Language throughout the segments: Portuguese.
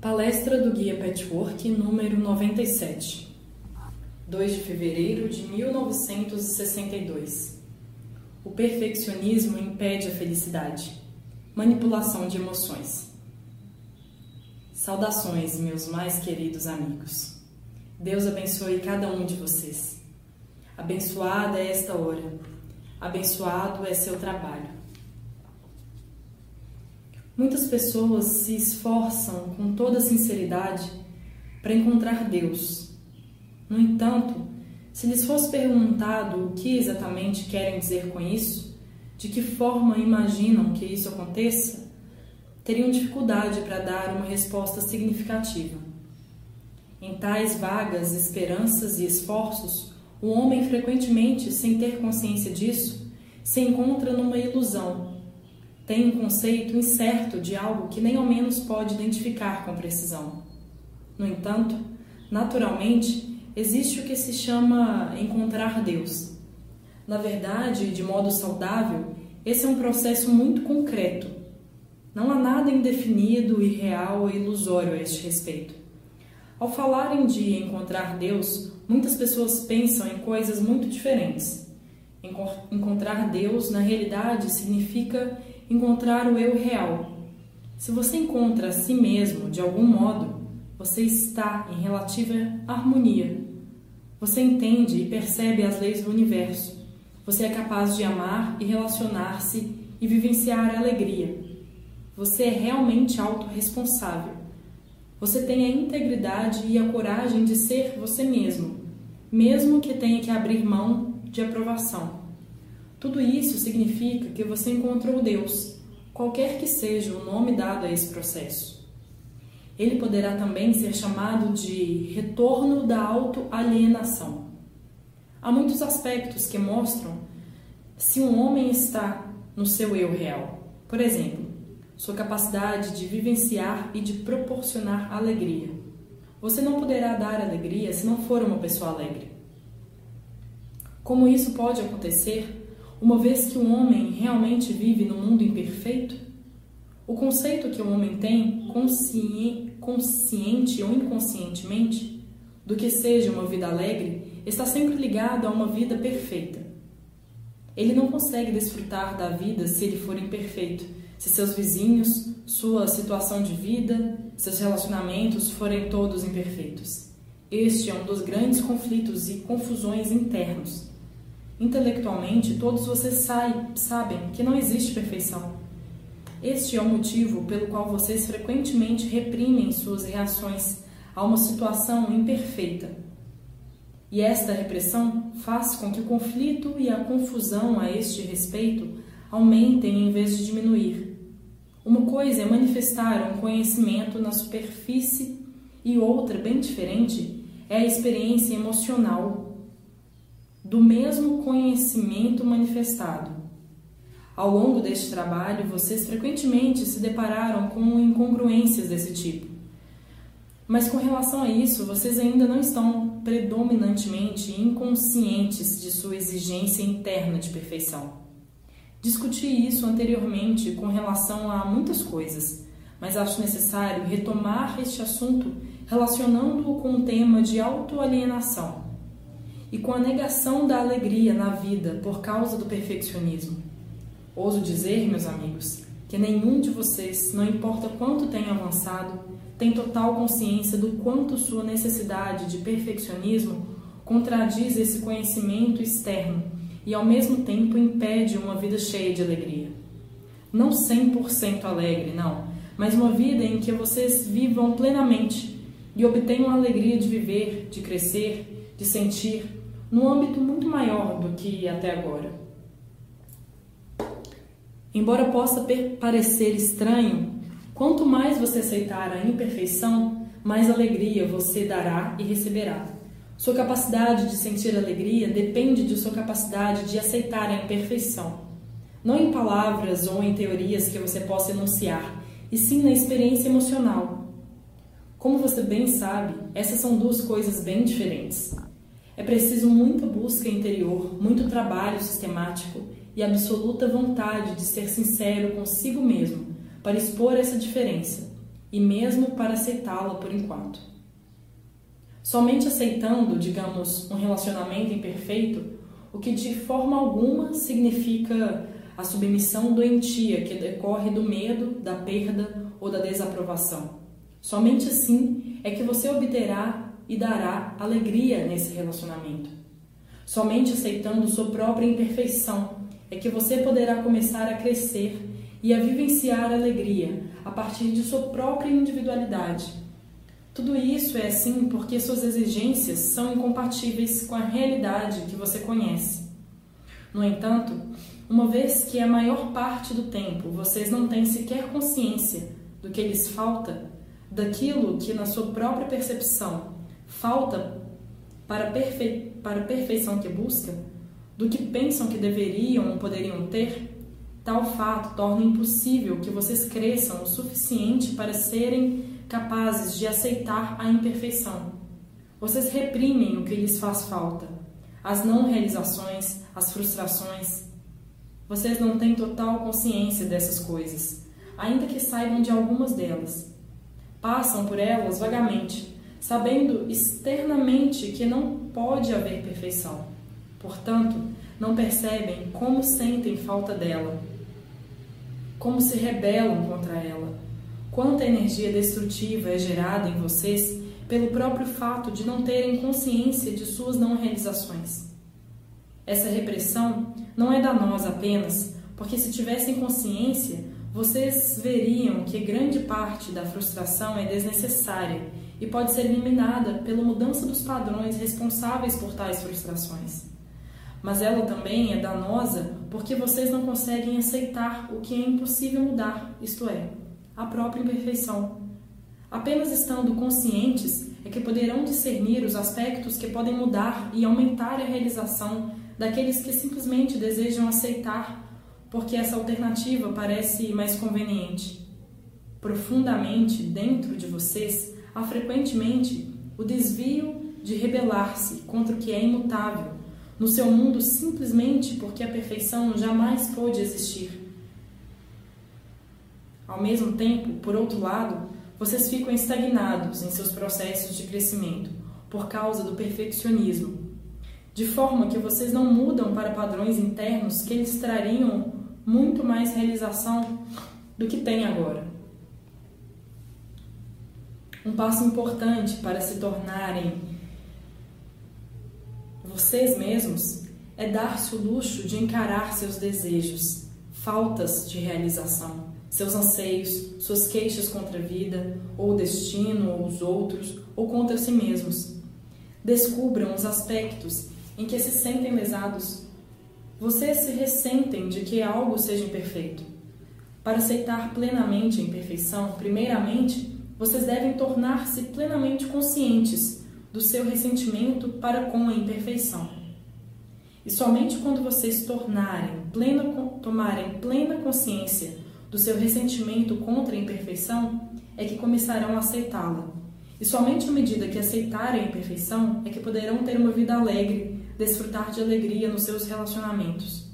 Palestra do Guia Patchwork número 97, 2 de fevereiro de 1962. O perfeccionismo impede a felicidade. Manipulação de emoções. Saudações, meus mais queridos amigos. Deus abençoe cada um de vocês. Abençoada é esta hora. Abençoado é seu trabalho. Muitas pessoas se esforçam com toda sinceridade para encontrar Deus. No entanto, se lhes fosse perguntado o que exatamente querem dizer com isso, de que forma imaginam que isso aconteça, teriam dificuldade para dar uma resposta significativa. Em tais vagas esperanças e esforços, o homem frequentemente, sem ter consciência disso, se encontra numa ilusão tem um conceito incerto de algo que nem ao menos pode identificar com precisão. No entanto, naturalmente, existe o que se chama encontrar Deus. Na verdade, de modo saudável, esse é um processo muito concreto. Não há nada indefinido, irreal ou ilusório a este respeito. Ao falarem de encontrar Deus, muitas pessoas pensam em coisas muito diferentes. Encontrar Deus, na realidade, significa encontrar o eu real. Se você encontra a si mesmo de algum modo, você está em relativa harmonia. Você entende e percebe as leis do universo. Você é capaz de amar e relacionar-se e vivenciar a alegria. Você é realmente autorresponsável. Você tem a integridade e a coragem de ser você mesmo, mesmo que tenha que abrir mão de aprovação. Tudo isso significa que você encontrou Deus, qualquer que seja o nome dado a esse processo. Ele poderá também ser chamado de retorno da autoalienação. Há muitos aspectos que mostram se um homem está no seu eu real. Por exemplo, sua capacidade de vivenciar e de proporcionar alegria. Você não poderá dar alegria se não for uma pessoa alegre. Como isso pode acontecer uma vez que o homem realmente vive no mundo imperfeito? O conceito que o homem tem, consciente, consciente ou inconscientemente, do que seja uma vida alegre, está sempre ligado a uma vida perfeita. Ele não consegue desfrutar da vida se ele for imperfeito, se seus vizinhos, sua situação de vida, seus relacionamentos forem todos imperfeitos. Este é um dos grandes conflitos e confusões internos Intelectualmente, todos vocês sabem que não existe perfeição. Este é o motivo pelo qual vocês frequentemente reprimem suas reações a uma situação imperfeita. E esta repressão faz com que o conflito e a confusão a este respeito aumentem em vez de diminuir. Uma coisa é manifestar um conhecimento na superfície e outra, bem diferente, é a experiência emocional do mesmo conhecimento manifestado. Ao longo deste trabalho, vocês frequentemente se depararam com incongruências desse tipo. Mas com relação a isso, vocês ainda não estão predominantemente inconscientes de sua exigência interna de perfeição. Discuti isso anteriormente com relação a muitas coisas, mas acho necessário retomar este assunto relacionando-o com o tema de autoalienação e com a negação da alegria na vida por causa do perfeccionismo. Ouso dizer, meus amigos, que nenhum de vocês, não importa quanto tenha avançado, tem total consciência do quanto sua necessidade de perfeccionismo contradiz esse conhecimento externo e ao mesmo tempo impede uma vida cheia de alegria. Não 100% alegre, não, mas uma vida em que vocês vivam plenamente e obtenham a alegria de viver, de crescer, de sentir, num âmbito muito maior do que até agora. Embora possa parecer estranho, quanto mais você aceitar a imperfeição, mais alegria você dará e receberá. Sua capacidade de sentir alegria depende de sua capacidade de aceitar a imperfeição. Não em palavras ou em teorias que você possa enunciar, e sim na experiência emocional. Como você bem sabe, essas são duas coisas bem diferentes. É preciso muita busca interior, muito trabalho sistemático e absoluta vontade de ser sincero consigo mesmo para expor essa diferença. e mesmo para aceitá-la por enquanto. Somente aceitando, digamos, um relacionamento imperfeito, o que de forma alguma significa a submissão doentia que decorre do medo, da perda ou da desaprovação. Somente assim é que você obterá e dará alegria nesse relacionamento. Somente aceitando sua própria imperfeição é que você poderá começar a crescer e a vivenciar alegria a partir de sua própria individualidade. Tudo isso é assim porque suas exigências são incompatíveis com a realidade que você conhece. No entanto, uma vez que a maior parte do tempo vocês não têm sequer consciência do que lhes falta, daquilo que na sua própria percepção falta para a, perfe... para a perfeição que busca, do que pensam que deveriam ou poderiam ter, tal fato torna impossível que vocês cresçam o suficiente para serem capazes de aceitar a imperfeição. Vocês reprimem o que lhes faz falta, as não realizações, as frustrações. Vocês não têm total consciência dessas coisas, ainda que saibam de algumas delas. Passam por elas vagamente, sabendo externamente que não pode haver perfeição. Portanto, não percebem como sentem falta dela, como se rebelam contra ela, quanta energia destrutiva é gerada em vocês pelo próprio fato de não terem consciência de suas não realizações. Essa repressão não é danosa apenas porque, se tivessem consciência, vocês veriam que grande parte da frustração é desnecessária e pode ser eliminada pela mudança dos padrões responsáveis por tais frustrações. Mas ela também é danosa porque vocês não conseguem aceitar o que é impossível mudar, isto é, a própria imperfeição. Apenas estando conscientes é que poderão discernir os aspectos que podem mudar e aumentar a realização daqueles que simplesmente desejam aceitar porque essa alternativa parece mais conveniente. Profundamente dentro de vocês há frequentemente o desvio de rebelar-se contra o que é imutável no seu mundo simplesmente porque a perfeição jamais pôde existir. Ao mesmo tempo, por outro lado, vocês ficam estagnados em seus processos de crescimento por causa do perfeccionismo, de forma que vocês não mudam para padrões internos que lhes trariam muito mais realização do que têm agora. Um passo importante para se tornarem vocês mesmos é dar-se o luxo de encarar seus desejos, faltas de realização, seus anseios, suas queixas contra a vida, ou o destino, ou os outros, ou contra si mesmos. Descubram os aspectos em que se sentem lesados. Vocês se ressentem de que algo seja imperfeito. Para aceitar plenamente a imperfeição, primeiramente, vocês devem tornar-se plenamente conscientes do seu ressentimento para com a imperfeição. E somente quando vocês tornarem plena, tomarem plena consciência do seu ressentimento contra a imperfeição é que começarão a aceitá-la. E somente à medida que aceitarem a imperfeição é que poderão ter uma vida alegre, desfrutar de alegria nos seus relacionamentos.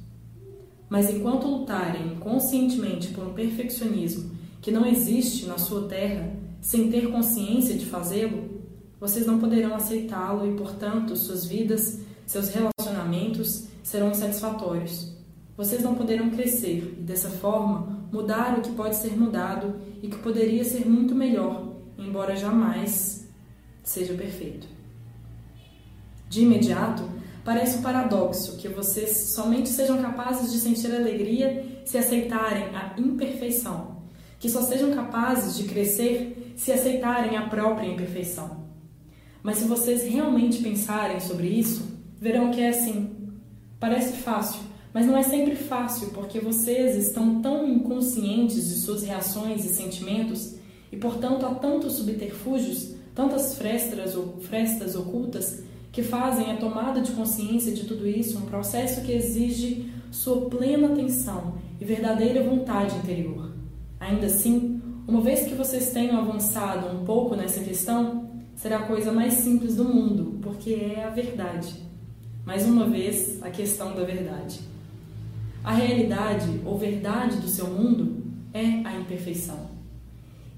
Mas enquanto lutarem conscientemente por um perfeccionismo que não existe na sua terra, sem ter consciência de fazê-lo, vocês não poderão aceitá-lo e, portanto, suas vidas, seus relacionamentos serão insatisfatórios. Vocês não poderão crescer e, dessa forma, mudar o que pode ser mudado e que poderia ser muito melhor, embora jamais seja perfeito. De imediato, parece um paradoxo que vocês somente sejam capazes de sentir alegria se aceitarem a imperfeição, que só sejam capazes de crescer se aceitarem a própria imperfeição. Mas se vocês realmente pensarem sobre isso, verão que é assim. Parece fácil, mas não é sempre fácil porque vocês estão tão inconscientes de suas reações e sentimentos e, portanto, há tantos subterfúgios, tantas frestas ou frestas ocultas que fazem a tomada de consciência de tudo isso um processo que exige sua plena atenção e verdadeira vontade interior. Ainda assim, uma vez que vocês tenham avançado um pouco nessa questão, será a coisa mais simples do mundo, porque é a verdade. Mais uma vez, a questão da verdade. A realidade ou verdade do seu mundo é a imperfeição.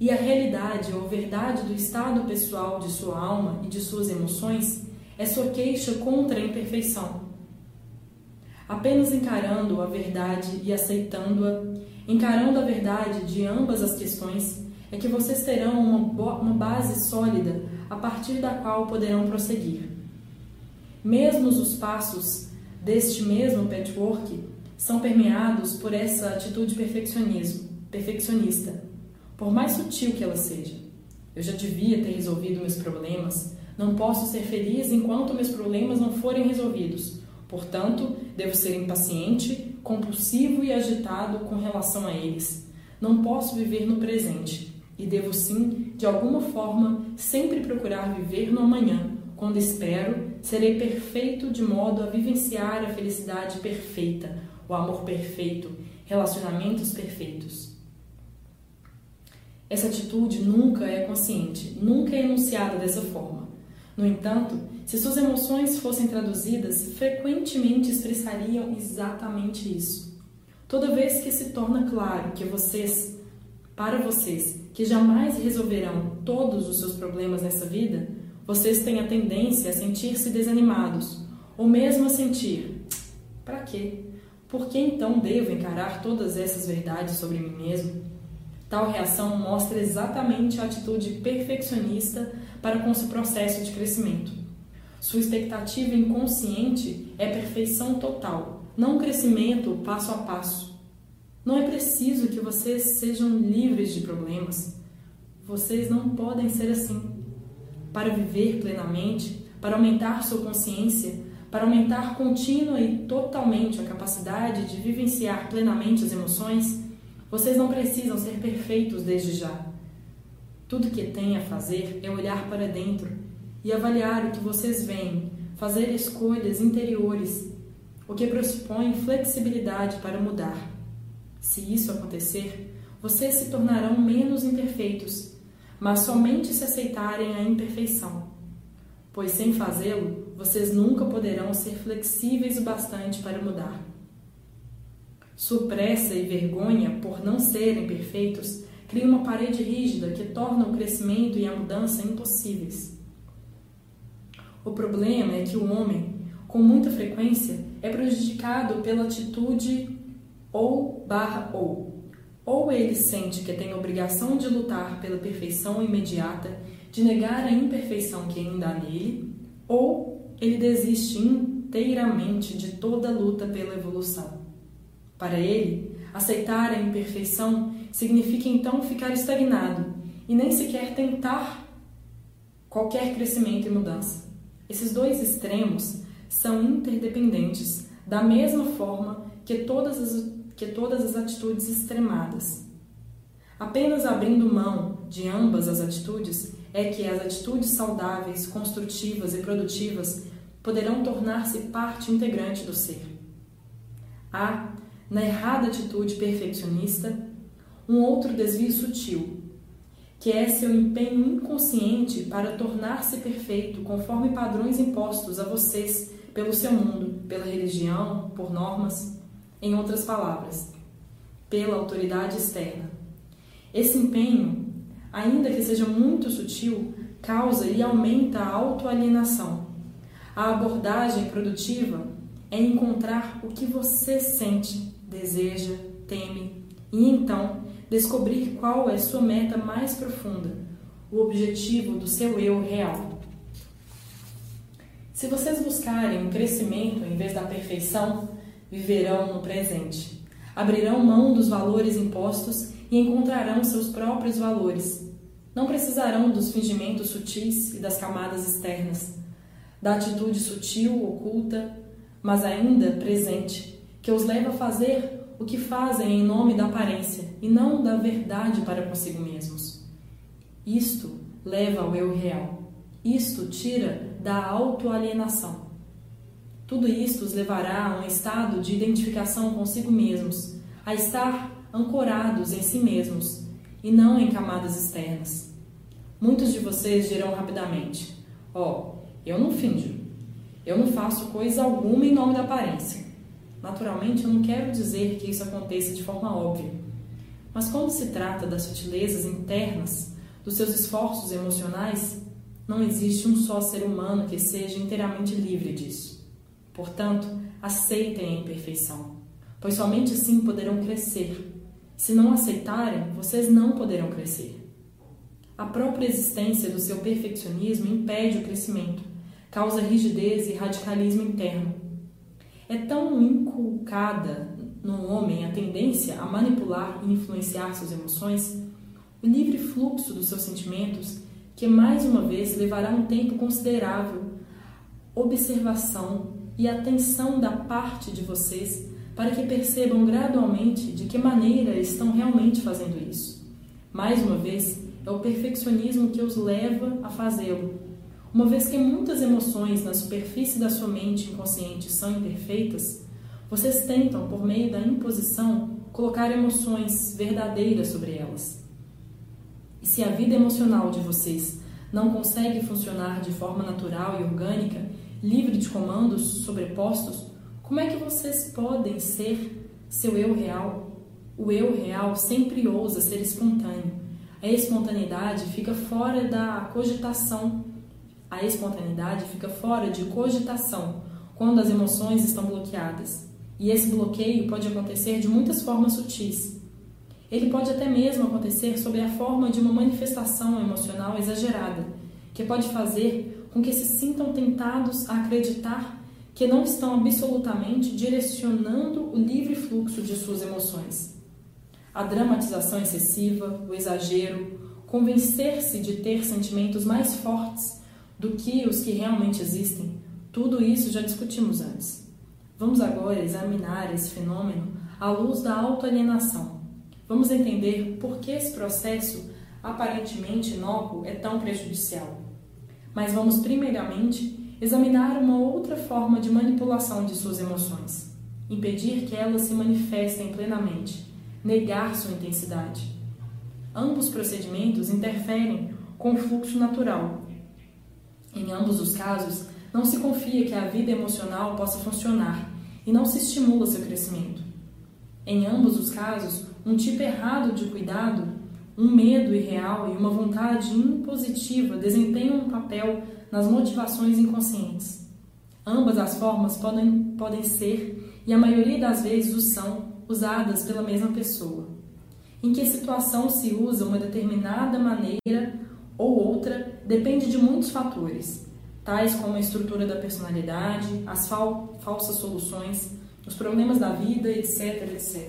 e a realidade ou verdade do estado pessoal de sua alma e de suas emoções é sua queixa contra a imperfeição. Apenas encarando a verdade e aceitando-a, encarando a verdade de ambas as questões, é que vocês terão uma, uma base sólida a partir da qual poderão prosseguir. Mesmo os passos deste mesmo patchwork são permeados por essa atitude perfeccionismo, perfeccionista, por mais sutil que ela seja. Eu já devia ter resolvido meus problemas, não posso ser feliz enquanto meus problemas não forem resolvidos. Portanto, devo ser impaciente, compulsivo e agitado com relação a eles. Não posso viver no presente e devo sim, de alguma forma, sempre procurar viver no amanhã, quando espero serei perfeito de modo a vivenciar a felicidade perfeita, o amor perfeito, relacionamentos perfeitos. Essa atitude nunca é consciente, nunca é enunciada dessa forma. No entanto, se suas emoções fossem traduzidas, frequentemente expressariam exatamente isso. Toda vez que se torna claro que vocês, para vocês, que jamais resolverão todos os seus problemas nessa vida, vocês têm a tendência a sentir-se desanimados, ou mesmo a sentir: para quê? Por que então devo encarar todas essas verdades sobre mim mesmo? Tal reação mostra exatamente a atitude perfeccionista para com seu processo de crescimento. Sua expectativa inconsciente é perfeição total, não crescimento passo a passo. Não é preciso que vocês sejam livres de problemas. Vocês não podem ser assim. Para viver plenamente, para aumentar sua consciência, para aumentar contínua e totalmente a capacidade de vivenciar plenamente as emoções, vocês não precisam ser perfeitos desde já. Tudo que têm a fazer é olhar para dentro e avaliar o que vocês veem, fazer escolhas interiores, o que pressupõe flexibilidade para mudar. Se isso acontecer, vocês se tornarão menos imperfeitos, mas somente se aceitarem a imperfeição. Pois sem fazê-lo, vocês nunca poderão ser flexíveis o bastante para mudar. Sua pressa e vergonha por não serem perfeitos cria uma parede rígida que torna o crescimento e a mudança impossíveis. O problema é que o homem, com muita frequência, é prejudicado pela atitude ou barra ou. Ou ele sente que tem obrigação de lutar pela perfeição imediata, de negar a imperfeição que ainda há nele, ou ele desiste inteiramente de toda luta pela evolução. Para ele, aceitar a imperfeição significa então ficar estagnado e nem sequer tentar qualquer crescimento e mudança. Esses dois extremos são interdependentes, da mesma forma que todas as que todas as atitudes extremadas. Apenas abrindo mão de ambas as atitudes é que as atitudes saudáveis, construtivas e produtivas poderão tornar-se parte integrante do ser. Há, na errada atitude perfeccionista, um outro desvio sutil, que é seu empenho inconsciente para tornar-se perfeito conforme padrões impostos a vocês pelo seu mundo, pela religião, por normas em outras palavras, pela autoridade externa. Esse empenho, ainda que seja muito sutil, causa e aumenta a autoalienação. A abordagem produtiva é encontrar o que você sente, deseja, teme e então descobrir qual é sua meta mais profunda, o objetivo do seu eu real. Se vocês buscarem um crescimento em vez da perfeição, viverão no presente. Abrirão mão dos valores impostos e encontrarão seus próprios valores. Não precisarão dos fingimentos sutis e das camadas externas, da atitude sutil, oculta, mas ainda presente, que os leva a fazer o que fazem em nome da aparência e não da verdade para consigo mesmos. Isto leva ao eu real. Isto tira da autoalienação. Tudo isto os levará a um estado de identificação consigo mesmos, a estar ancorados em si mesmos e não em camadas externas. Muitos de vocês dirão rapidamente: Ó, oh, eu não finjo, eu não faço coisa alguma em nome da aparência. Naturalmente, eu não quero dizer que isso aconteça de forma óbvia, Mas quando se trata das sutilezas internas, dos seus esforços emocionais, não existe um só ser humano que seja inteiramente livre disso. Portanto, aceitem a imperfeição, pois somente assim poderão crescer. Se não aceitarem, vocês não poderão crescer. A própria existência do seu perfeccionismo impede o crescimento, causa rigidez e radicalismo interno. É tão inculcada no homem a tendência a manipular e influenciar suas emoções, o livre fluxo dos seus sentimentos, que mais uma vez levará um tempo considerável, observação e atenção da parte de vocês para que percebam gradualmente de que maneira estão realmente fazendo isso. Mais uma vez, é o perfeccionismo que os leva a fazê-lo. Uma vez que muitas emoções na superfície da sua mente inconsciente são imperfeitas, vocês tentam, por meio da imposição, colocar emoções verdadeiras sobre elas. E se a vida emocional de vocês não consegue funcionar de forma natural e orgânica, livre de comandos sobrepostos, como é que vocês podem ser seu eu real? O eu real sempre ousa ser espontâneo a espontaneidade fica fora da cogitação. A espontaneidade fica fora de cogitação quando as emoções estão bloqueadas. E esse bloqueio pode acontecer de muitas formas sutis. Ele pode até mesmo acontecer sob a forma de uma manifestação emocional exagerada, que pode fazer com que se sintam tentados a acreditar que não estão absolutamente direcionando o livre fluxo de suas emoções a dramatização excessiva, o exagero, convencer-se de ter sentimentos mais fortes do que os que realmente existem, tudo isso já discutimos antes. Vamos agora examinar esse fenômeno à luz da autoalienação. Vamos entender por que esse processo aparentemente inócuo é tão prejudicial. Mas vamos primeiramente examinar uma outra forma de manipulação de suas emoções, impedir que elas se manifestem plenamente negar sua intensidade. Ambos procedimentos interferem com o fluxo natural. Em ambos os casos, não se confia que a vida emocional possa funcionar e não se estimula seu crescimento. Em ambos os casos, um tipo errado de cuidado, um medo irreal e uma vontade impositiva desempenham um papel nas motivações inconscientes. Ambas as formas podem, podem ser, e a maioria das vezes o são, usadas pela mesma pessoa. Em que situação se usa uma determinada maneira ou outra depende de muitos fatores, tais como a estrutura da personalidade, as fal falsas soluções, os problemas da vida, etc, etc.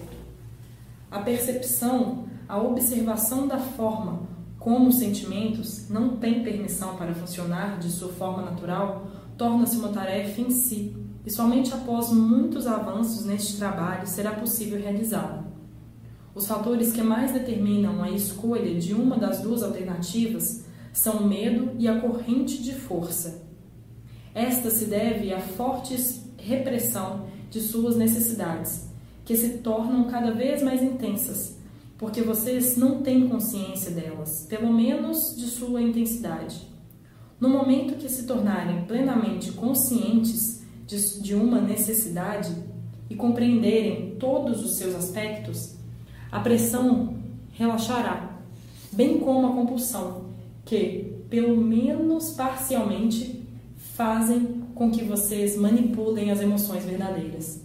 A percepção, a observação da forma como os sentimentos não têm permissão para funcionar de sua forma natural torna-se uma tarefa em si, e somente após muitos avanços neste trabalho será possível realizá-lo. Os fatores que mais determinam a escolha de uma das duas alternativas são o medo e a corrente de força. Esta se deve à forte repressão de suas necessidades, que se tornam cada vez mais intensas, porque vocês não têm consciência delas, pelo menos de sua intensidade. No momento que se tornarem plenamente conscientes de, uma necessidade e compreenderem todos os seus aspectos, a pressão relaxará, bem como a compulsão, que, pelo menos parcialmente, fazem com que vocês manipulem as emoções verdadeiras.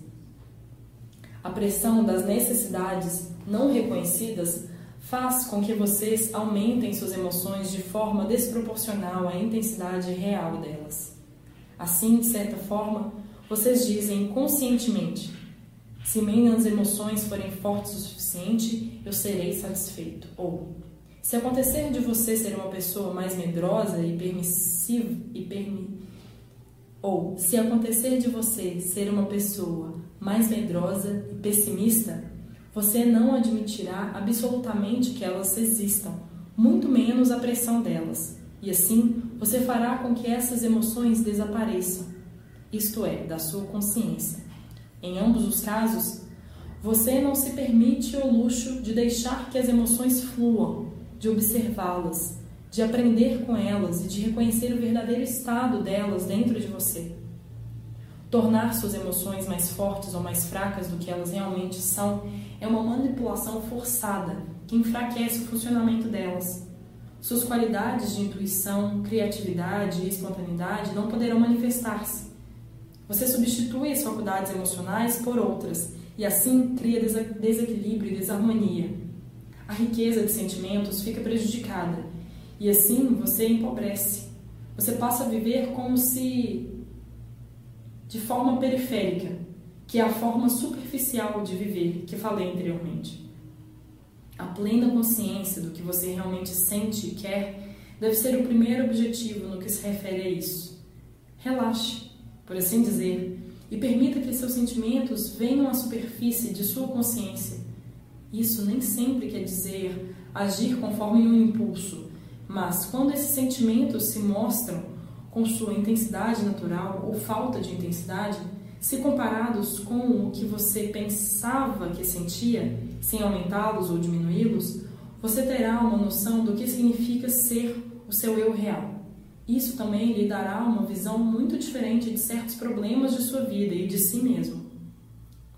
A pressão das necessidades não reconhecidas faz com que vocês aumentem suas emoções de forma desproporcional à intensidade real delas. Assim, de certa forma, vocês dizem conscientemente: se minhas emoções forem fortes o suficiente, eu serei satisfeito. Ou, se acontecer de você ser uma pessoa mais medrosa e permissiva e permi... ou se acontecer de você ser uma pessoa mais medrosa e pessimista, você não admitirá absolutamente que elas existam, muito menos a pressão delas. E assim, você fará com que essas emoções desapareçam, isto é, da sua consciência. Em ambos os casos, você não se permite o luxo de deixar que as emoções fluam, de observá-las, de aprender com elas e de reconhecer o verdadeiro estado delas dentro de você. Tornar suas emoções mais fortes ou mais fracas do que elas realmente são é uma manipulação forçada que enfraquece o funcionamento delas. Suas qualidades de intuição, criatividade e espontaneidade não poderão manifestar-se. Você substitui as faculdades emocionais por outras e assim cria desequilíbrio e desarmonia. A riqueza de sentimentos fica prejudicada e assim você empobrece. Você passa a viver como se de forma periférica, que é a forma superficial de viver que falei anteriormente. A plena consciência do que você realmente sente e quer deve ser o primeiro objetivo no que se refere a isso. Relaxe, por assim dizer, e permita que seus sentimentos venham à superfície de sua consciência. Isso nem sempre quer dizer agir conforme um impulso, mas quando esses sentimentos se mostram com sua intensidade natural ou falta de intensidade, se comparados com o que você pensava que sentia, sem aumentá-los ou diminuí-los, você terá uma noção do que significa ser o seu eu real. Isso também lhe dará uma visão muito diferente de certos problemas de sua vida e de si mesmo.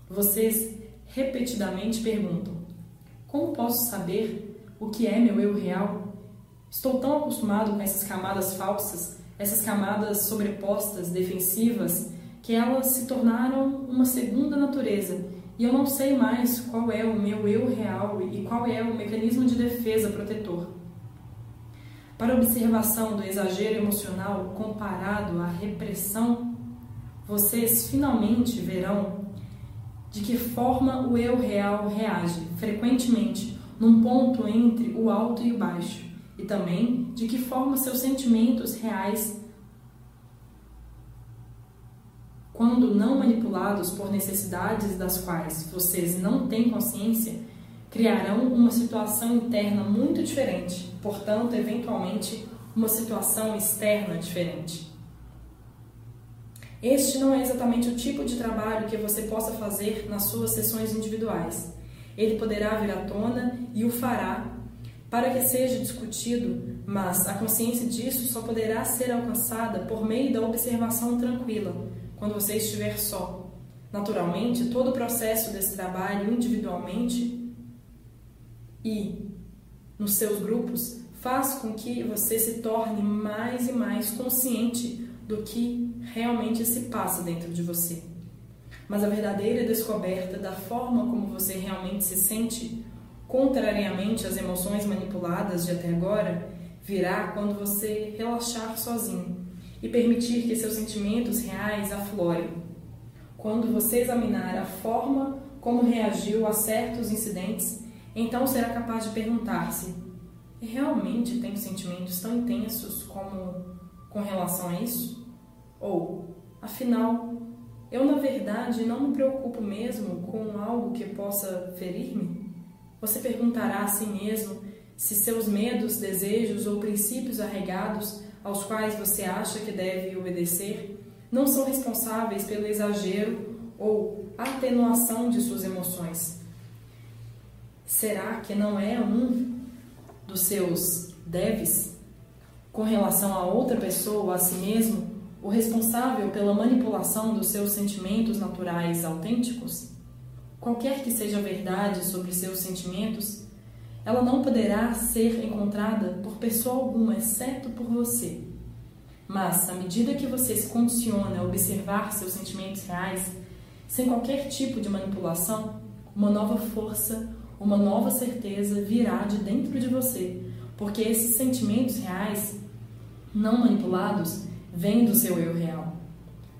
Vocês repetidamente perguntam: Como posso saber o que é meu eu real? Estou tão acostumado com essas camadas falsas, essas camadas sobrepostas, defensivas, que elas se tornaram uma segunda natureza e eu não sei mais qual é o meu eu real e qual é o mecanismo de defesa protetor. Para observação do exagero emocional comparado à repressão, vocês finalmente verão de que forma o eu real reage frequentemente num ponto entre o alto e o baixo, e também de que forma seus sentimentos reais, quando não manipulados por necessidades das quais vocês não têm consciência, criarão uma situação interna muito diferente, portanto, eventualmente, uma situação externa diferente. Este não é exatamente o tipo de trabalho que você possa fazer nas suas sessões individuais. Ele poderá vir à tona e o fará para que seja discutido, mas a consciência disso só poderá ser alcançada por meio da observação tranquila, quando você estiver só. Naturalmente, todo o processo desse trabalho individualmente e nos seus grupos faz com que você se torne mais e mais consciente do que realmente se passa dentro de você. Mas a verdadeira descoberta da forma como você realmente se sente, contrariamente às emoções manipuladas de até agora, virá quando você relaxar sozinho e permitir que seus sentimentos reais aflorem. Quando você examinar a forma como reagiu a certos incidentes então será capaz de perguntar-se: realmente tenho sentimentos tão intensos como com relação a isso? Ou, afinal, eu na verdade não me preocupo mesmo com algo que possa ferir-me? Você perguntará a si mesmo se seus medos, desejos ou princípios arregados aos quais você acha que deve obedecer não são responsáveis pelo exagero ou atenuação de suas emoções, Será que não é um dos seus deves com relação a outra pessoa, a si mesmo, o responsável pela manipulação dos seus sentimentos naturais autênticos? Qualquer que seja a verdade sobre seus sentimentos, ela não poderá ser encontrada por pessoa alguma, exceto por você. Mas, à medida que você se condiciona a observar seus sentimentos reais, sem qualquer tipo de manipulação, uma nova força, uma nova certeza virá de dentro de você, porque esses sentimentos reais, não manipulados, vêm do seu eu real.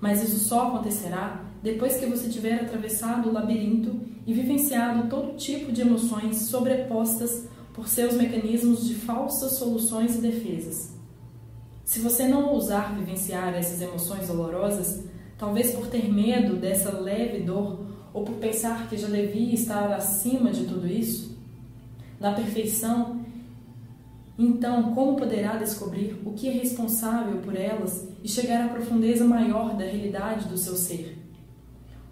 Mas isso só acontecerá depois que você tiver atravessado o labirinto e vivenciado todo tipo de emoções sobrepostas por seus mecanismos de falsas soluções e defesas. Se você não ousar vivenciar essas emoções dolorosas, talvez por ter medo dessa leve dor ou por pensar que já devia estar acima de tudo isso? Na perfeição, então, como poderá descobrir o que é responsável por elas e chegar à profundeza maior da realidade do seu ser?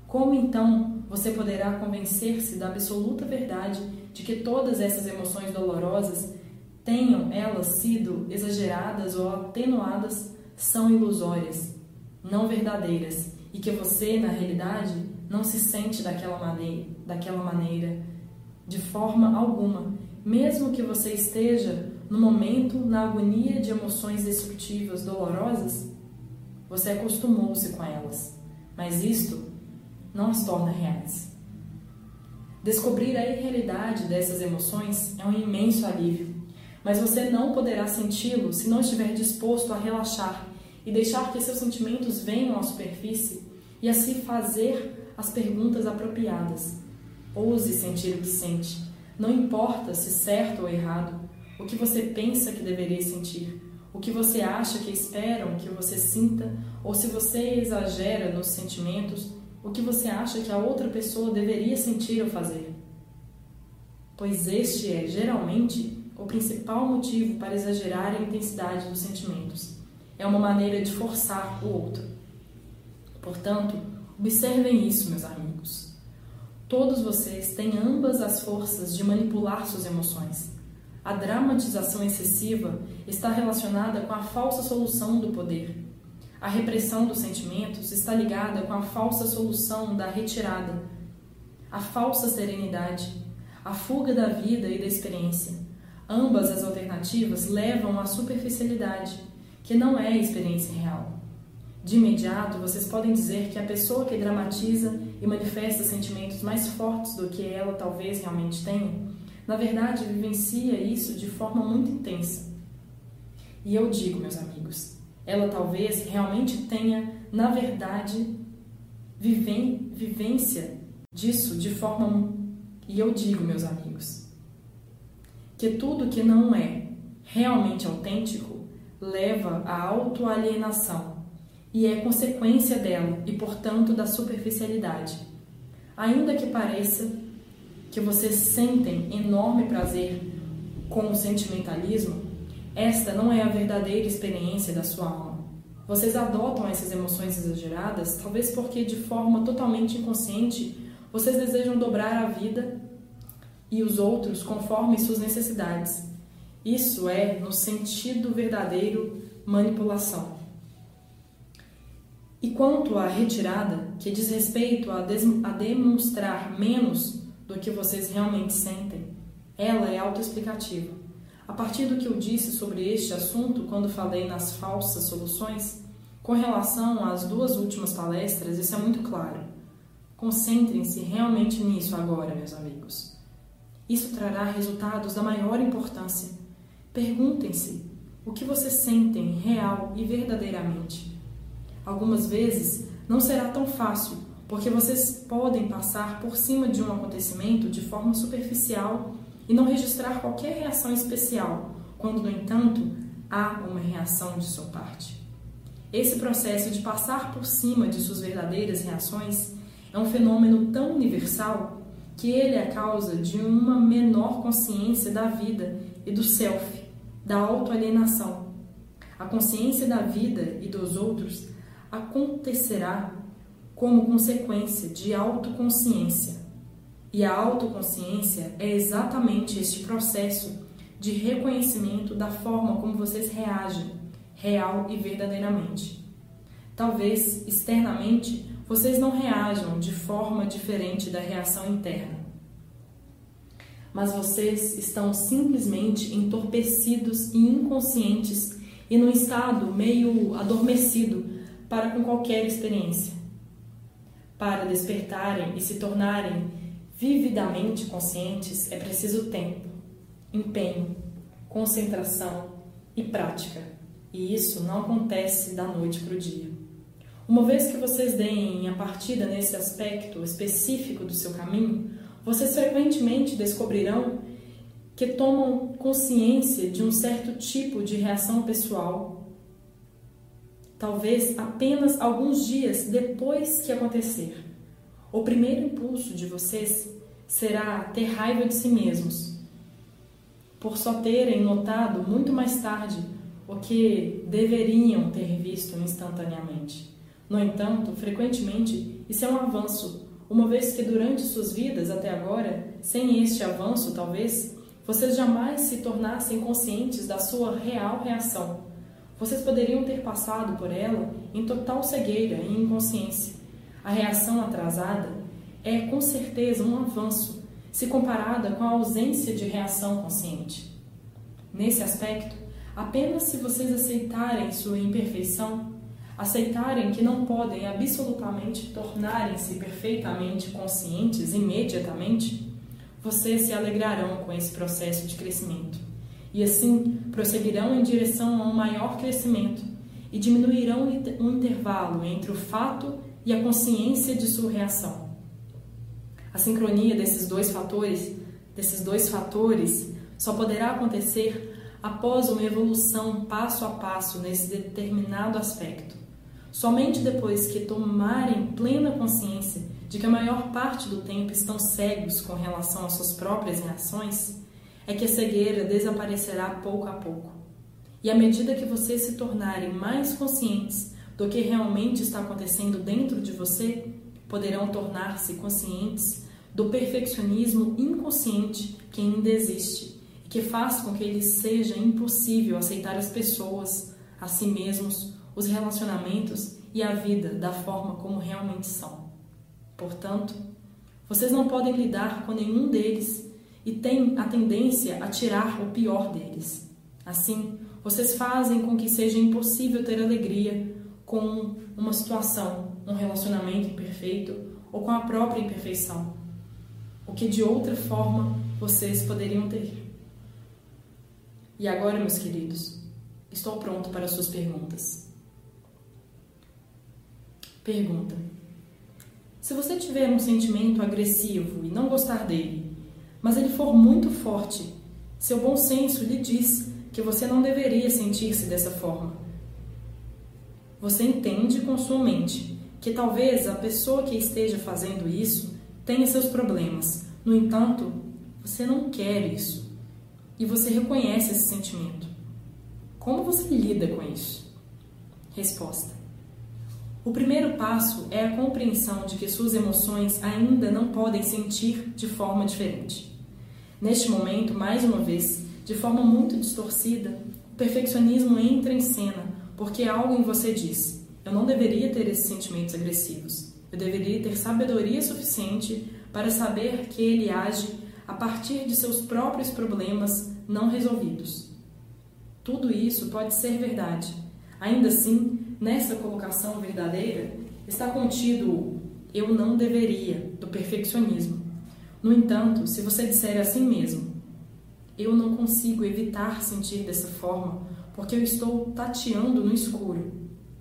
Como então você poderá convencer-se da absoluta verdade de que todas essas emoções dolorosas, tenham elas sido exageradas ou atenuadas, são ilusórias, não verdadeiras, e que você, na realidade, não se sente daquela maneira, daquela maneira, de forma alguma, mesmo que você esteja no momento na agonia de emoções destrutivas dolorosas? Você acostumou-se com elas, mas isto não as torna reais. Descobrir a irrealidade dessas emoções é um imenso alívio, mas você não poderá senti-lo se não estiver disposto a relaxar e deixar que seus sentimentos venham à superfície e assim fazer as perguntas apropriadas. Ouse sentir o que sente. Não importa se certo ou errado, o que você pensa que deveria sentir, o que você acha que esperam que você sinta, ou se você exagera nos sentimentos, o que você acha que a outra pessoa deveria sentir ou fazer. Pois este é, geralmente, o principal motivo para exagerar a intensidade dos sentimentos. É uma maneira de forçar o outro. Portanto, observem isso, meus amigos. Todos vocês têm ambas as forças de manipular suas emoções. A dramatização excessiva está relacionada com a falsa solução do poder. A repressão dos sentimentos está ligada com a falsa solução da retirada, a falsa serenidade, a fuga da vida e da experiência. Ambas as alternativas levam à superficialidade, que não é a experiência real. De imediato, vocês podem dizer que a pessoa que dramatiza e manifesta sentimentos mais fortes do que ela talvez realmente tenha na verdade, vivencia isso de forma muito intensa. E eu digo, meus amigos, ela talvez realmente tenha, na verdade, viven vivência disso de forma. E eu digo, meus amigos, que tudo que não é realmente autêntico leva à autoalienação e é consequência dela e, portanto, da superficialidade. Ainda que pareça que vocês sentem enorme prazer com o sentimentalismo, esta não é a verdadeira experiência da sua alma. Vocês adotam essas emoções exageradas, talvez porque de forma totalmente inconsciente vocês desejam dobrar a vida e os outros conforme suas necessidades. Isso é, no sentido verdadeiro, manipulação. E quanto à retirada, que diz respeito a, a demonstrar menos do que vocês realmente sentem, ela é autoexplicativa. A partir do que eu disse sobre este assunto quando falei nas falsas soluções, com relação às duas últimas palestras, isso é muito claro. Concentrem-se realmente nisso agora, meus amigos. Isso trará resultados da maior importância. Perguntem-se o que vocês sentem real e verdadeiramente. Algumas vezes não será tão fácil porque vocês podem passar por cima de um acontecimento de forma superficial e não registrar qualquer reação especial, quando, no entanto, há uma reação de sua parte. Esse processo de passar por cima de suas verdadeiras reações é um fenômeno tão universal que ele é a causa de uma menor consciência da vida e do self, da autoalienação. A consciência da vida e dos outros acontecerá como consequência de autoconsciência. E a autoconsciência é exatamente este processo de reconhecimento da forma como vocês reagem, real e verdadeiramente. Talvez externamente vocês não reajam de forma diferente da reação interna. Mas vocês estão simplesmente entorpecidos e inconscientes e num estado meio adormecido para com qualquer experiência para despertarem e se tornarem vividamente conscientes é preciso tempo, empenho, concentração e prática. E isso não acontece da noite para o dia. Uma vez que vocês deem a partida nesse aspecto específico do seu caminho, vocês frequentemente descobrirão que tomam consciência de um certo tipo de reação pessoal talvez apenas alguns dias depois que acontecer. O primeiro impulso de vocês será ter raiva de si mesmos, por só terem notado muito mais tarde o que deveriam ter visto instantaneamente. No entanto, frequentemente, isso é um avanço, uma vez que durante suas vidas até agora, sem este avanço, talvez, vocês jamais se tornassem conscientes da sua real reação vocês poderiam ter passado por ela em total cegueira e inconsciência. A reação atrasada é com certeza um avanço, se comparada com a ausência de reação consciente. Nesse aspecto, apenas se vocês aceitarem sua imperfeição, aceitarem que não podem absolutamente tornarem-se perfeitamente conscientes imediatamente, vocês se alegrarão com esse processo de crescimento e assim prosseguirão em direção a um maior crescimento e diminuirão o intervalo entre o fato e a consciência de sua reação. A sincronia desses dois fatores, desses dois fatores, só poderá acontecer após uma evolução passo a passo nesse determinado aspecto. Somente depois que tomarem plena consciência de que a maior parte do tempo estão cegos com relação às suas próprias reações, é que a cegueira desaparecerá pouco a pouco. E à medida que vocês se tornarem mais conscientes do que realmente está acontecendo dentro de você, poderão tornar-se conscientes do perfeccionismo inconsciente que ainda existe e que faz com que lhes seja impossível aceitar as pessoas, a si mesmos, os relacionamentos e a vida da forma como realmente são. Portanto, vocês não podem lidar com nenhum deles e têm a tendência a tirar o pior deles. Assim, vocês fazem com que seja impossível ter alegria com uma situação, um relacionamento imperfeito ou com a própria imperfeição, o que de outra forma vocês poderiam ter. E agora, meus queridos, estou pronto para suas perguntas. Pergunta: Se você tiver um sentimento agressivo e não gostar dele, mas ele for muito forte, seu bom senso lhe diz que você não deveria sentir-se dessa forma. Você entende com sua mente que talvez a pessoa que esteja fazendo isso tenha seus problemas. No entanto, você não quer isso. E você reconhece esse sentimento. Como você lida com isso? Resposta: O primeiro passo é a compreensão de que suas emoções ainda não podem sentir de forma diferente. Neste momento, mais uma vez, de forma muito distorcida, o perfeccionismo entra em cena porque algo em você diz: eu não deveria ter esses sentimentos agressivos. Eu deveria ter sabedoria suficiente para saber que ele age a partir de seus próprios problemas não resolvidos. Tudo isso pode ser verdade. Ainda assim, nessa colocação verdadeira está contido o eu não deveria do perfeccionismo. No entanto, se você disser assim mesmo, eu não consigo evitar sentir dessa forma porque eu estou tateando no escuro.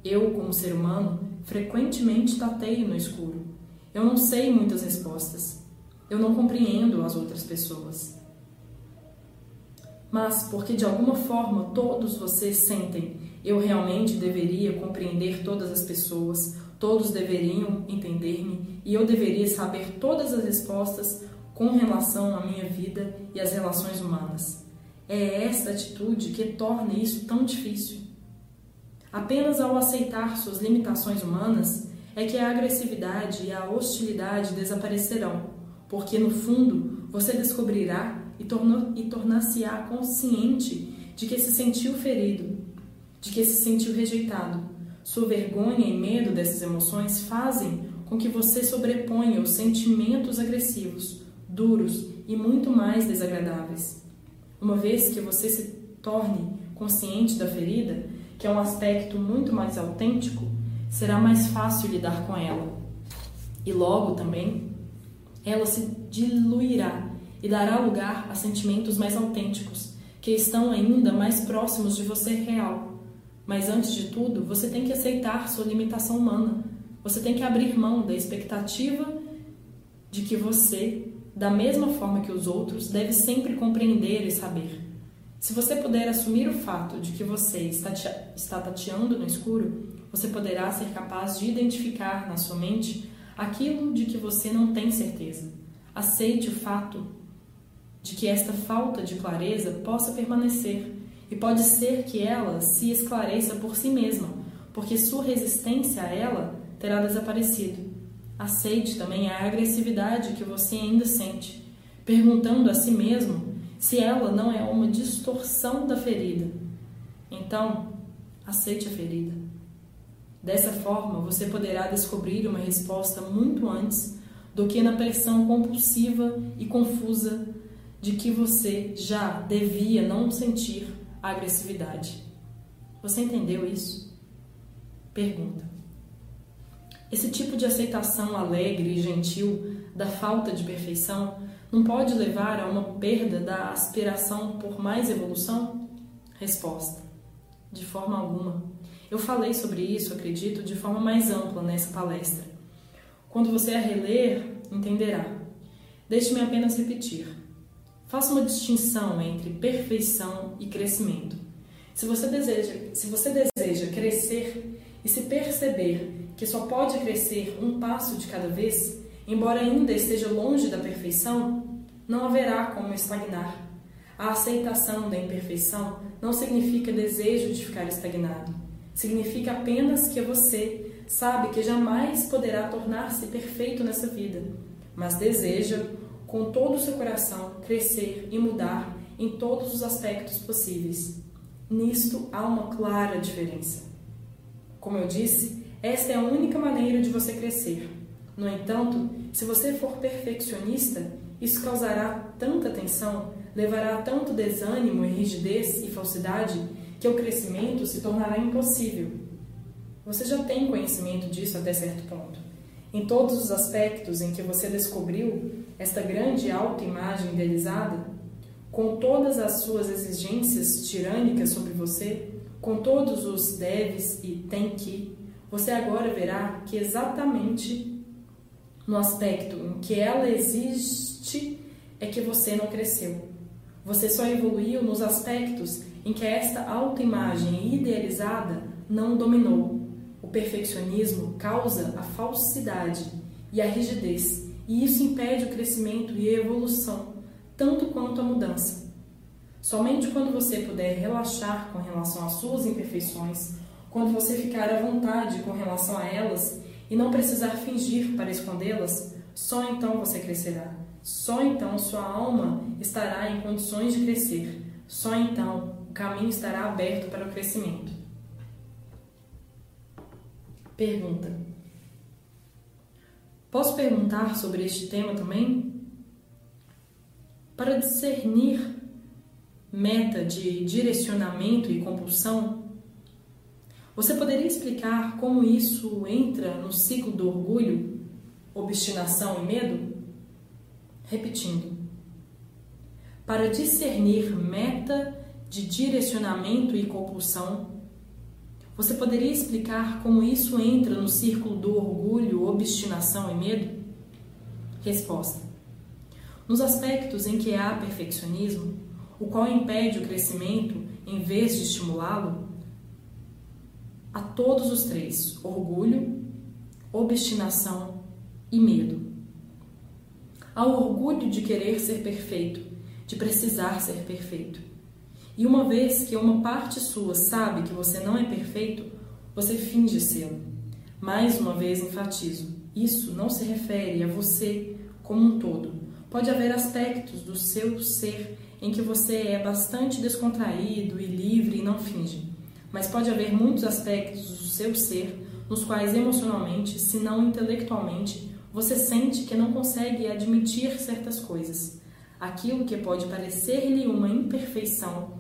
Eu, como ser humano, frequentemente tateio no escuro. Eu não sei muitas respostas. Eu não compreendo as outras pessoas. Mas porque de alguma forma todos vocês sentem, eu realmente deveria compreender todas as pessoas, todos deveriam entender-me e eu deveria saber todas as respostas com relação à minha vida e às relações humanas. É essa atitude que torna isso tão difícil. Apenas ao aceitar suas limitações humanas é que a agressividade e a hostilidade desaparecerão, porque no fundo você descobrirá e, e tornar-se-á consciente de que se sentiu ferido, de que se sentiu rejeitado. Sua vergonha e medo dessas emoções fazem com que você sobreponha os sentimentos agressivos, duros e muito mais desagradáveis. Uma vez que você se torne consciente da ferida, que é um aspecto muito mais autêntico, será mais fácil lidar com ela. E logo também, ela se diluirá e dará lugar a sentimentos mais autênticos, que estão ainda mais próximos de você real. Mas antes de tudo, você tem que aceitar sua limitação humana. Você tem que abrir mão da expectativa de que você da mesma forma que os outros, deve sempre compreender e saber. Se você puder assumir o fato de que você está tateando no escuro, você poderá ser capaz de identificar na sua mente aquilo de que você não tem certeza. Aceite o fato de que esta falta de clareza possa permanecer e pode ser que ela se esclareça por si mesma, porque sua resistência a ela terá desaparecido. Aceite também a agressividade que você ainda sente, perguntando a si mesmo se ela não é uma distorção da ferida. Então, aceite a ferida. Dessa forma, você poderá descobrir uma resposta muito antes do que na pressão compulsiva e confusa de que você já devia não sentir agressividade. Você entendeu isso? Pergunta. Esse tipo de aceitação alegre e gentil da falta de perfeição não pode levar a uma perda da aspiração por mais evolução? Resposta: De forma alguma. Eu falei sobre isso, acredito, de forma mais ampla nessa palestra. Quando você a reler, entenderá. Deixe-me apenas repetir. Faça uma distinção entre perfeição e crescimento. Se você deseja, se você deseja crescer e se perceber que só pode crescer um passo de cada vez, embora ainda esteja longe da perfeição, não haverá como estagnar. A aceitação da imperfeição não significa desejo de ficar estagnado. Significa apenas que você sabe que jamais poderá tornar-se perfeito nessa vida, mas deseja, com todo o seu coração, crescer e mudar em todos os aspectos possíveis. Nisto há uma clara diferença. Como eu disse, esta é a única maneira de você crescer. No entanto, se você for perfeccionista, isso causará tanta tensão, levará a tanto desânimo e rigidez e falsidade que o crescimento se tornará impossível. Você já tem conhecimento disso até certo ponto. Em todos os aspectos em que você descobriu esta grande autoimagem idealizada, com todas as suas exigências tirânicas sobre você, com todos os deves e tem que, você agora verá que exatamente no aspecto em que ela existe é que você não cresceu. Você só evoluiu nos aspectos em que esta autoimagem idealizada não dominou. O perfeccionismo causa a falsidade e a rigidez, e isso impede o crescimento e a evolução, tanto quanto a mudança. Somente quando você puder relaxar com relação às suas imperfeições, quando você ficar à vontade com relação a elas e não precisar fingir para escondê-las, só então você crescerá. Só então sua alma estará em condições de crescer. Só então o caminho estará aberto para o crescimento. Pergunta: Posso perguntar sobre este tema também? Para discernir meta de direcionamento e compulsão, você poderia explicar como isso entra no ciclo do orgulho, obstinação e medo? Repetindo. Para discernir meta de direcionamento e compulsão, você poderia explicar como isso entra no círculo do orgulho, obstinação e medo? Resposta: Nos aspectos em que há perfeccionismo, o qual impede o crescimento em vez de estimulá-lo, a todos os três: orgulho, obstinação e medo. Há o orgulho de querer ser perfeito, de precisar ser perfeito. E uma vez que uma parte sua sabe que você não é perfeito, você finge ser. Mais uma vez enfatizo: isso não se refere a você como um todo. Pode haver aspectos do seu ser em que você é bastante descontraído e livre e não finge mas pode haver muitos aspectos do seu ser nos quais emocionalmente, se não intelectualmente, você sente que não consegue admitir certas coisas. Aquilo que pode parecer-lhe uma imperfeição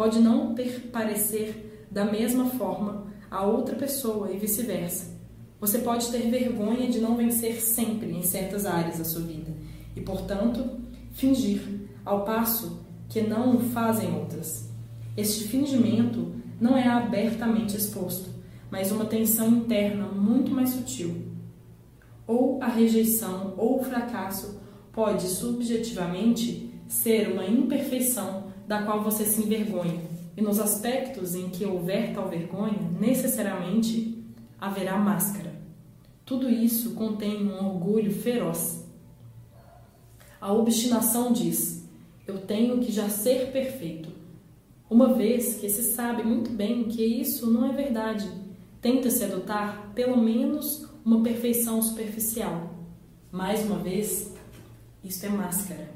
pode não parecer da mesma forma a outra pessoa e vice-versa. Você pode ter vergonha de não vencer sempre em certas áreas da sua vida e, portanto, fingir, ao passo que não o fazem outras. Este fingimento não é abertamente exposto, mas uma tensão interna muito mais sutil. Ou a rejeição ou o fracasso pode subjetivamente ser uma imperfeição da qual você se envergonha, e nos aspectos em que houver tal vergonha, necessariamente haverá máscara. Tudo isso contém um orgulho feroz. A obstinação diz: Eu tenho que já ser perfeito uma vez que se sabe muito bem que isso não é verdade. Tenta-se adotar pelo menos uma perfeição superficial. Mais uma vez, isto é máscara.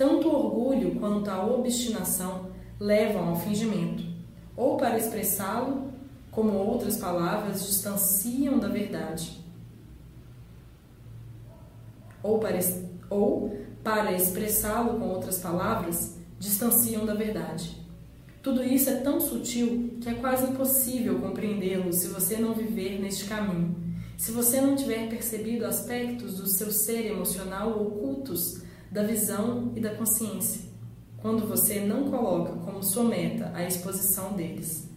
Tanto o orgulho quanto a obstinação levam ao fingimento, ou para expressá-lo, como outras palavras distanciam da verdade. ou para, ou, para expressá-lo com outras palavras, distanciam da verdade. Tudo isso é tão sutil que é quase impossível compreendê-lo se você não viver neste caminho, se você não tiver percebido aspectos do seu ser emocional ocultos da visão e da consciência, quando você não coloca como sua meta a exposição deles.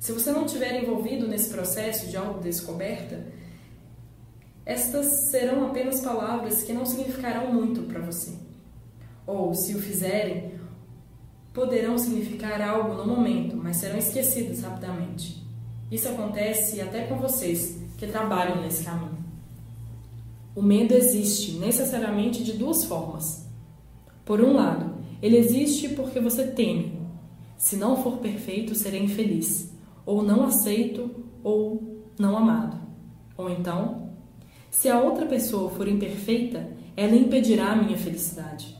Se você não tiver envolvido nesse processo de autodescoberta, estas serão apenas palavras que não significarão muito para você. Ou, se o fizerem, poderão significar algo no momento, mas serão esquecidas rapidamente. Isso acontece até com vocês que trabalham nesse caminho. O medo existe necessariamente de duas formas. Por um lado, ele existe porque você teme. Se não for perfeito, serei infeliz ou não aceito, ou não amado. Ou então, se a outra pessoa for imperfeita, ela impedirá a minha felicidade.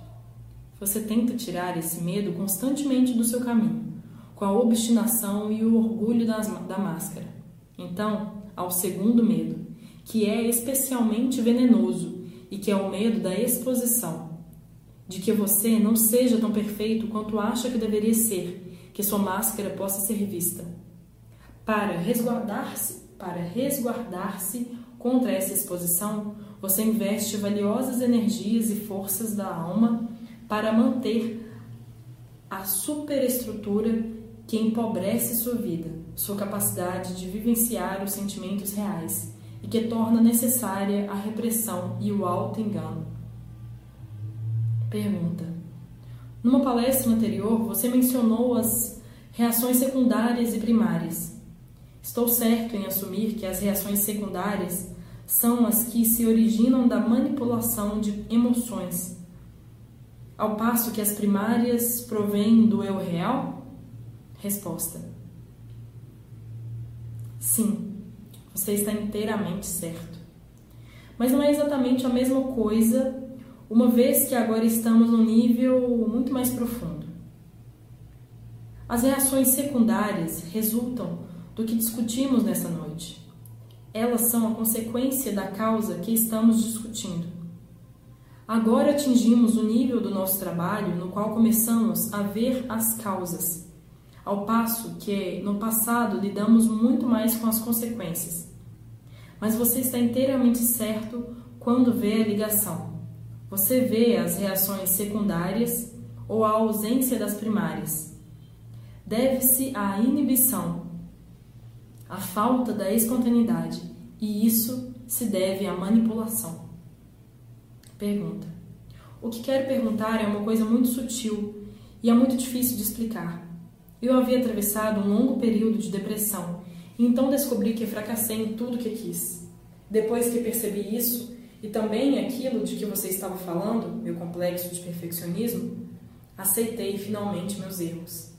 Você tenta tirar esse medo constantemente do seu caminho, com a obstinação e o orgulho das, da máscara. Então, ao segundo medo, que é especialmente venenoso e que é o medo da exposição, de que você não seja tão perfeito quanto acha que deveria ser, que sua máscara possa ser vista. Para resguardar-se, para resguardar-se contra essa exposição, você investe valiosas energias e forças da alma para manter a superestrutura que empobrece sua vida, sua capacidade de vivenciar os sentimentos reais e que torna necessária a repressão e o auto-engano. Pergunta: Numa palestra anterior, você mencionou as reações secundárias e primárias. Estou certo em assumir que as reações secundárias são as que se originam da manipulação de emoções, ao passo que as primárias provêm do eu real? Resposta: Sim, você está inteiramente certo. Mas não é exatamente a mesma coisa, uma vez que agora estamos num nível muito mais profundo. As reações secundárias resultam do que discutimos nessa noite. Elas são a consequência da causa que estamos discutindo. Agora atingimos o nível do nosso trabalho no qual começamos a ver as causas, ao passo que no passado lidamos muito mais com as consequências. Mas você está inteiramente certo quando vê a ligação. Você vê as reações secundárias ou a ausência das primárias. Deve-se à inibição a falta da espontaneidade, e isso se deve à manipulação. Pergunta: O que quero perguntar é uma coisa muito sutil e é muito difícil de explicar. Eu havia atravessado um longo período de depressão e então descobri que fracassei em tudo que quis. Depois que percebi isso, e também aquilo de que você estava falando, meu complexo de perfeccionismo, aceitei finalmente meus erros.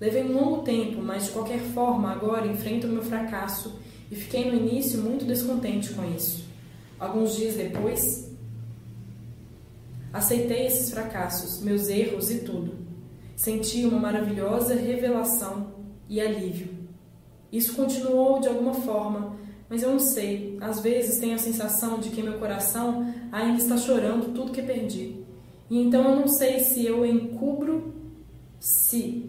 Levei um longo tempo, mas de qualquer forma agora enfrento o meu fracasso e fiquei no início muito descontente com isso. Alguns dias depois, aceitei esses fracassos, meus erros e tudo. Senti uma maravilhosa revelação e alívio. Isso continuou de alguma forma, mas eu não sei. Às vezes tenho a sensação de que meu coração ainda está chorando tudo que perdi. E então eu não sei se eu encubro, se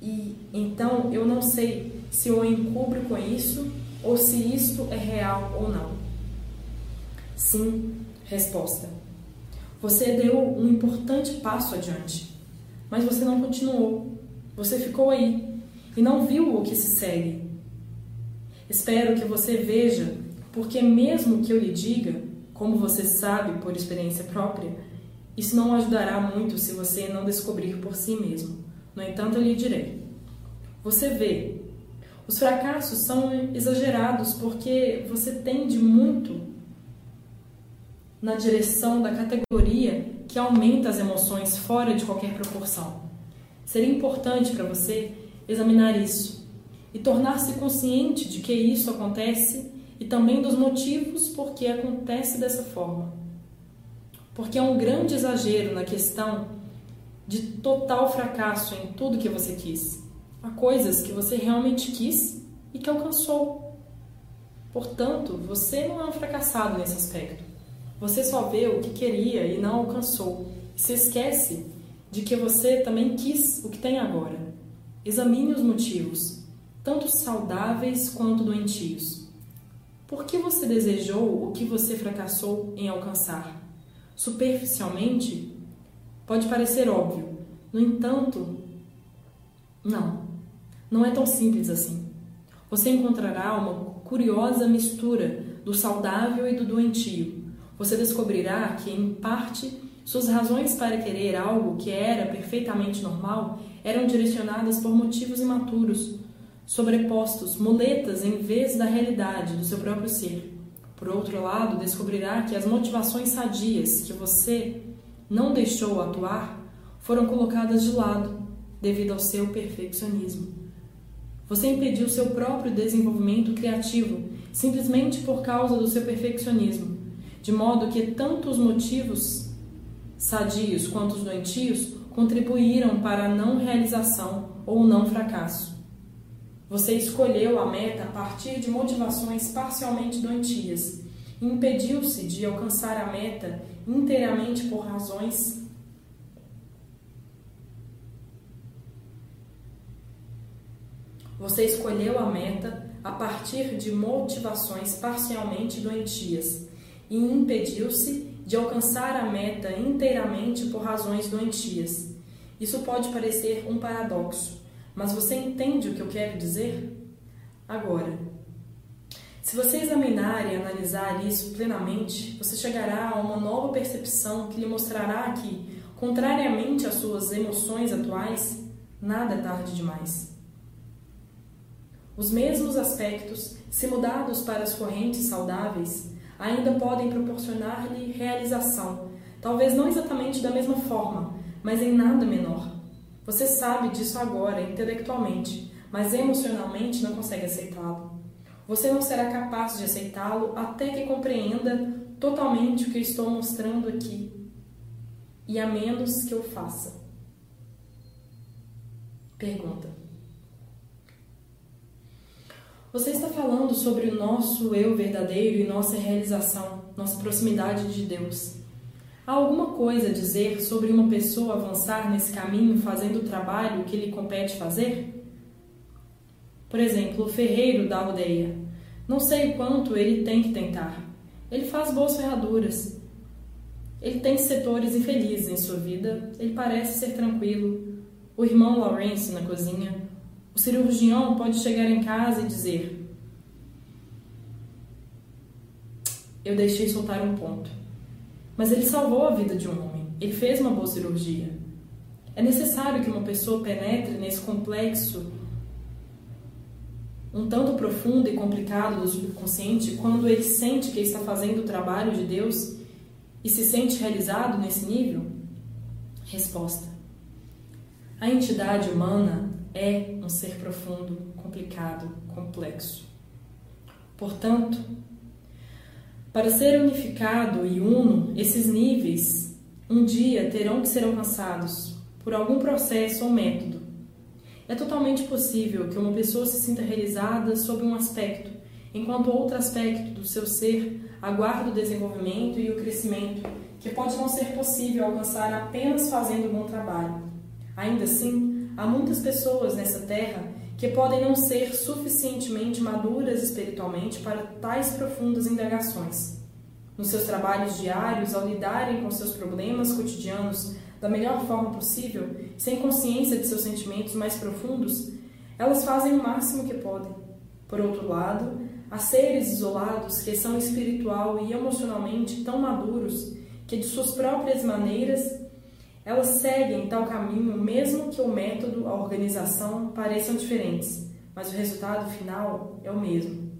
e então eu não sei se eu encubro com isso ou se isto é real ou não. Sim, resposta. Você deu um importante passo adiante, mas você não continuou. Você ficou aí e não viu o que se segue. Espero que você veja, porque mesmo que eu lhe diga, como você sabe por experiência própria, isso não ajudará muito se você não descobrir por si mesmo. No entanto, eu lhe direi: você vê, os fracassos são exagerados porque você tende muito na direção da categoria que aumenta as emoções fora de qualquer proporção. Seria importante para você examinar isso e tornar-se consciente de que isso acontece e também dos motivos por que acontece dessa forma. Porque é um grande exagero na questão de total fracasso em tudo que você quis, a coisas que você realmente quis e que alcançou. Portanto, você não é um fracassado nesse aspecto. Você só vê o que queria e não alcançou. Se esquece de que você também quis o que tem agora. Examine os motivos, tanto saudáveis quanto doentios. Por que você desejou o que você fracassou em alcançar? Superficialmente, pode parecer óbvio. No entanto, não. Não é tão simples assim. Você encontrará uma curiosa mistura do saudável e do doentio. Você descobrirá que, em parte, suas razões para querer algo que era perfeitamente normal eram direcionadas por motivos imaturos, sobrepostos, muletas em vez da realidade do seu próprio ser. Por outro lado, descobrirá que as motivações sadias que você não deixou atuar foram colocadas de lado devido ao seu perfeccionismo. Você impediu seu próprio desenvolvimento criativo simplesmente por causa do seu perfeccionismo, de modo que tanto os motivos sadios quanto os doentios contribuíram para a não realização ou não fracasso. Você escolheu a meta a partir de motivações parcialmente doentias e impediu-se de alcançar a meta inteiramente por razões Você escolheu a meta a partir de motivações parcialmente doentias e impediu-se de alcançar a meta inteiramente por razões doentias. Isso pode parecer um paradoxo, mas você entende o que eu quero dizer? Agora, se você examinar e analisar isso plenamente, você chegará a uma nova percepção que lhe mostrará que, contrariamente às suas emoções atuais, nada é tarde demais. Os mesmos aspectos, se mudados para as correntes saudáveis, ainda podem proporcionar-lhe realização, talvez não exatamente da mesma forma, mas em nada menor. Você sabe disso agora, intelectualmente, mas emocionalmente não consegue aceitá-lo. Você não será capaz de aceitá-lo até que compreenda totalmente o que estou mostrando aqui, e a menos que eu faça. Pergunta. Você está falando sobre o nosso eu verdadeiro e nossa realização, nossa proximidade de Deus. Há alguma coisa a dizer sobre uma pessoa avançar nesse caminho fazendo o trabalho que lhe compete fazer? Por exemplo, o ferreiro da aldeia. Não sei o quanto ele tem que tentar. Ele faz boas ferraduras. Ele tem setores infelizes em sua vida. Ele parece ser tranquilo. O irmão Lawrence na cozinha. O cirurgião pode chegar em casa e dizer: Eu deixei soltar um ponto. Mas ele salvou a vida de um homem. Ele fez uma boa cirurgia. É necessário que uma pessoa penetre nesse complexo um tanto profundo e complicado do subconsciente quando ele sente que está fazendo o trabalho de Deus e se sente realizado nesse nível? Resposta: A entidade humana é um ser profundo, complicado, complexo. Portanto, para ser unificado e uno, esses níveis um dia terão que ser alcançados por algum processo ou método. É totalmente possível que uma pessoa se sinta realizada sob um aspecto, enquanto outro aspecto do seu ser aguarda o desenvolvimento e o crescimento, que pode não ser possível alcançar apenas fazendo um bom trabalho. Ainda assim, Há muitas pessoas nessa terra que podem não ser suficientemente maduras espiritualmente para tais profundas indagações. Nos seus trabalhos diários, ao lidarem com seus problemas cotidianos da melhor forma possível, sem consciência de seus sentimentos mais profundos, elas fazem o máximo que podem. Por outro lado, há seres isolados que são espiritual e emocionalmente tão maduros que, de suas próprias maneiras, elas seguem tal caminho mesmo que o método, a organização pareçam diferentes, mas o resultado final é o mesmo.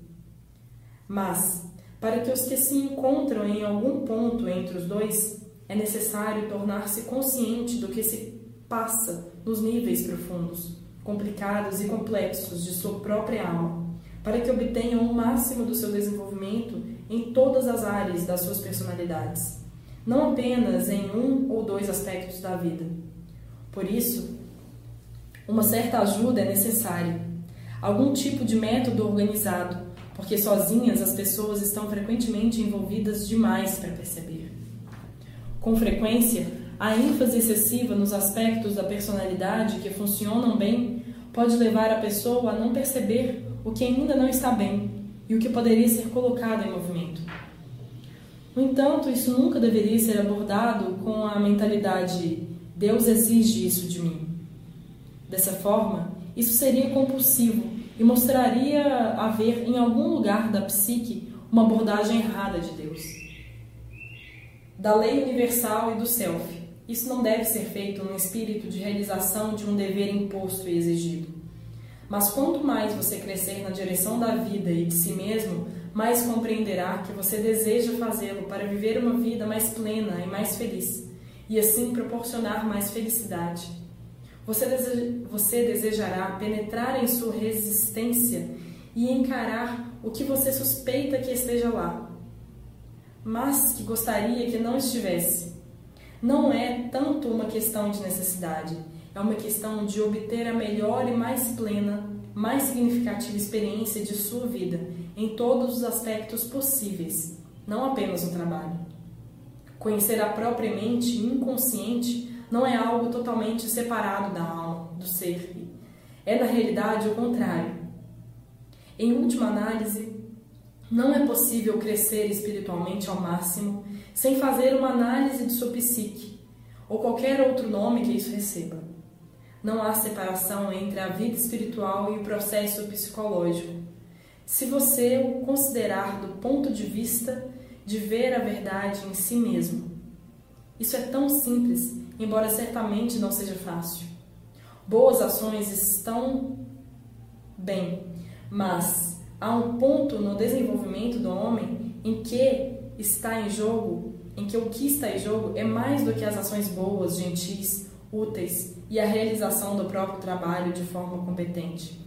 Mas, para que os que se encontram em algum ponto entre os dois, é necessário tornar-se consciente do que se passa nos níveis profundos, complicados e complexos de sua própria alma, para que obtenham o máximo do seu desenvolvimento em todas as áreas das suas personalidades não apenas em um ou dois aspectos da vida. Por isso, uma certa ajuda é necessária, algum tipo de método organizado, porque sozinhas as pessoas estão frequentemente envolvidas demais para perceber. Com frequência, a ênfase excessiva nos aspectos da personalidade que funcionam bem pode levar a pessoa a não perceber o que ainda não está bem e o que poderia ser colocado em movimento. No entanto, isso nunca deveria ser abordado com a mentalidade Deus exige isso de mim. Dessa forma, isso seria compulsivo e mostraria haver em algum lugar da psique uma abordagem errada de Deus. Da lei universal e do self. Isso não deve ser feito no espírito de realização de um dever imposto e exigido. Mas quanto mais você crescer na direção da vida e de si mesmo, mais compreenderá que você deseja fazê-lo para viver uma vida mais plena e mais feliz, e assim proporcionar mais felicidade. Você, você desejará penetrar em sua resistência e encarar o que você suspeita que esteja lá, mas que gostaria que não estivesse. Não é tanto uma questão de necessidade, é uma questão de obter a melhor e mais plena, mais significativa experiência de sua vida em todos os aspectos possíveis, não apenas no trabalho. Conhecer a própria mente inconsciente não é algo totalmente separado da alma, do ser. É na realidade o contrário. Em última análise, não é possível crescer espiritualmente ao máximo sem fazer uma análise de sua psique, ou qualquer outro nome que isso receba. Não há separação entre a vida espiritual e o processo psicológico. Se você o considerar do ponto de vista de ver a verdade em si mesmo. Isso é tão simples embora certamente não seja fácil. Boas ações estão bem, mas há um ponto no desenvolvimento do homem em que está em jogo, em que o que está em jogo é mais do que as ações boas, gentis, úteis e a realização do próprio trabalho de forma competente.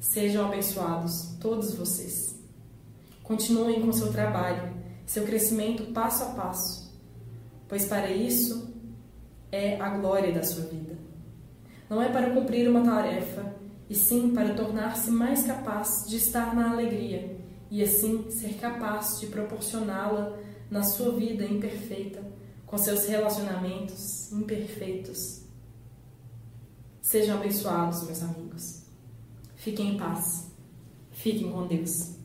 Sejam abençoados, todos vocês. Continuem com seu trabalho, seu crescimento passo a passo pois para isso é a glória da sua vida. Não é para cumprir uma tarefa, e sim para tornar-se mais capaz de estar na alegria e assim ser capaz de proporcioná-la na sua vida imperfeita, com seus relacionamentos imperfeitos. Sejam abençoados, meus amigos. Fiquem em paz. Fiquem com Deus.